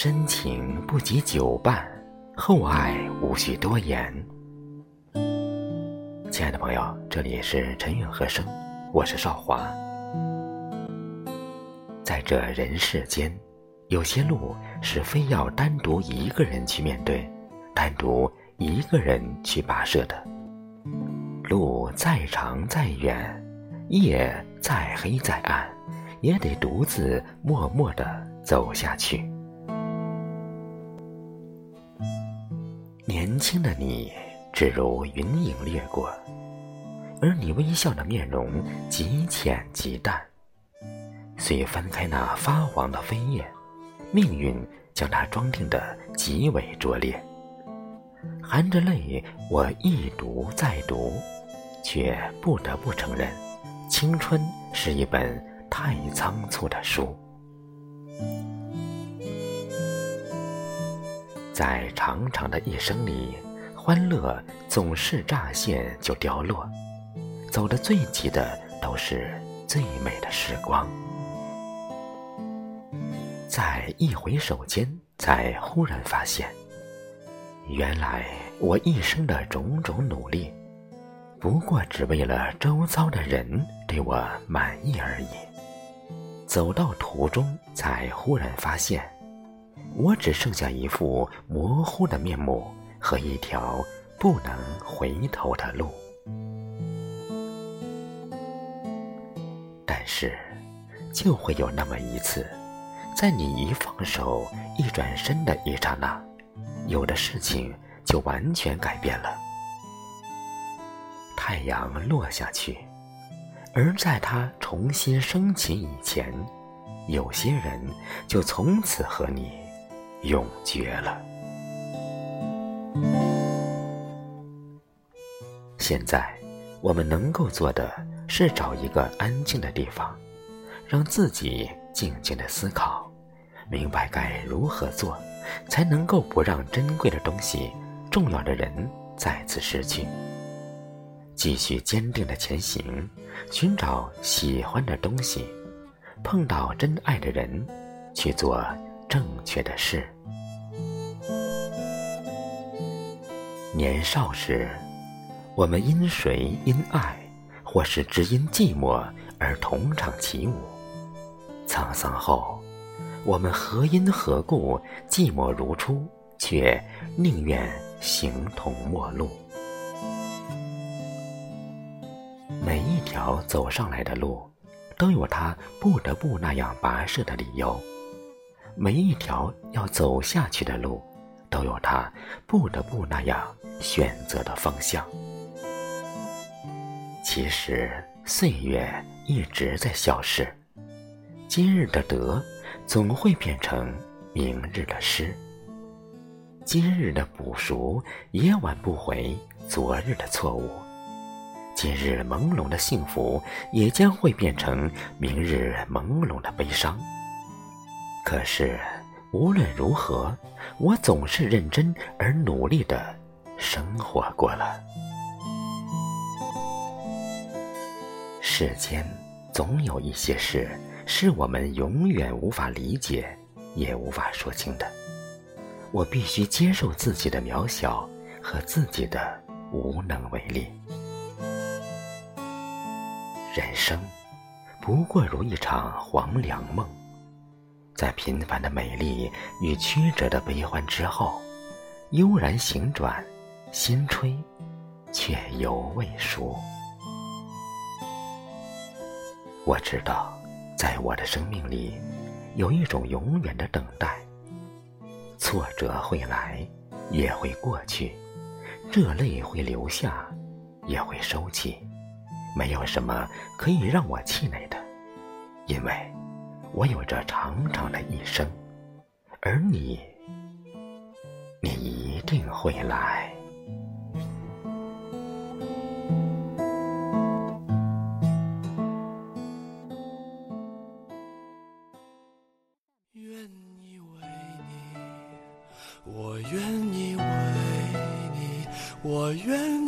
深情不及久伴，厚爱无需多言。亲爱的朋友，这里是陈韵和声，我是少华。在这人世间，有些路是非要单独一个人去面对，单独一个人去跋涉的。路再长再远，夜再黑再暗，也得独自默默的走下去。年轻的你，只如云影掠过，而你微笑的面容极浅极淡。虽翻开那发黄的扉页，命运将它装订得极为拙劣。含着泪，我一读再读，却不得不承认，青春是一本太仓促的书。在长长的一生里，欢乐总是乍现就凋落，走得最急的都是最美的时光。在一回首间，才忽然发现，原来我一生的种种努力，不过只为了周遭的人对我满意而已。走到途中，才忽然发现。我只剩下一副模糊的面目和一条不能回头的路，但是，就会有那么一次，在你一放手、一转身的一刹那，有的事情就完全改变了。太阳落下去，而在它重新升起以前，有些人就从此和你。永绝了。现在，我们能够做的是找一个安静的地方，让自己静静的思考，明白该如何做，才能够不让珍贵的东西、重要的人再次失去。继续坚定的前行，寻找喜欢的东西，碰到真爱的人，去做。正确的事。年少时，我们因谁因爱，或是只因寂寞而同场起舞；沧桑后，我们何因何故寂寞如初，却宁愿形同陌路。每一条走上来的路，都有他不得不那样跋涉的理由。每一条要走下去的路，都有他不得不那样选择的方向。其实岁月一直在消逝，今日的得总会变成明日的失，今日的补赎也挽不回昨日的错误，今日朦胧的幸福也将会变成明日朦胧的悲伤。可是，无论如何，我总是认真而努力的生活过了。世间总有一些事，是我们永远无法理解，也无法说清的。我必须接受自己的渺小和自己的无能为力。人生不过如一场黄粱梦。在平凡的美丽与曲折的悲欢之后，悠然行转，心吹，却犹未熟。我知道，在我的生命里，有一种永远的等待。挫折会来，也会过去；热泪会流下，也会收起。没有什么可以让我气馁的，因为。我有着长长的一生，而你，你一定会来。愿意为你，我愿意为你，我愿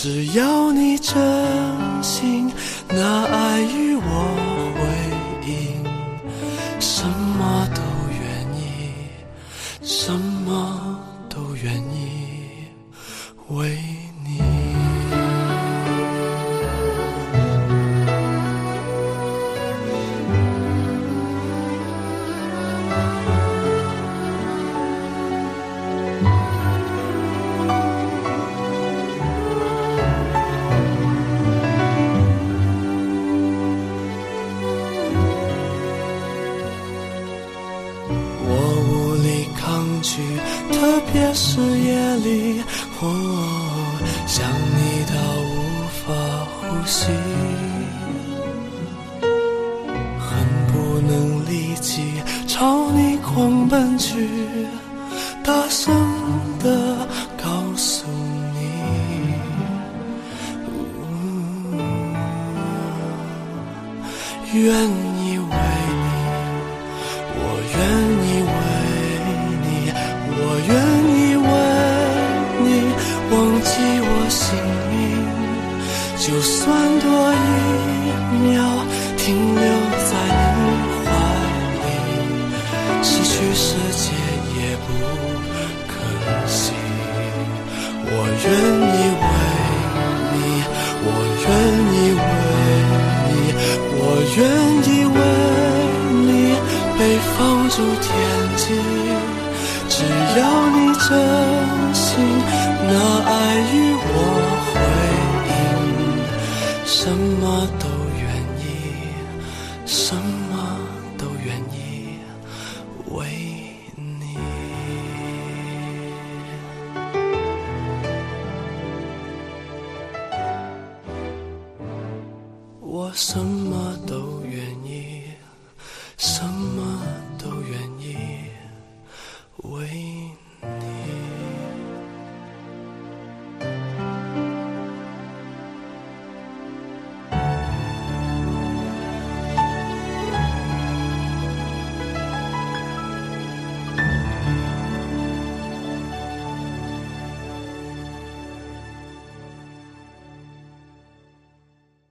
只要你真心拿愿意为你，我愿意为你，我愿意为你忘记我姓名，就算天际。只要你真心拿爱与我回应，什么都愿意，什么都愿意为你。我什么都愿意，什么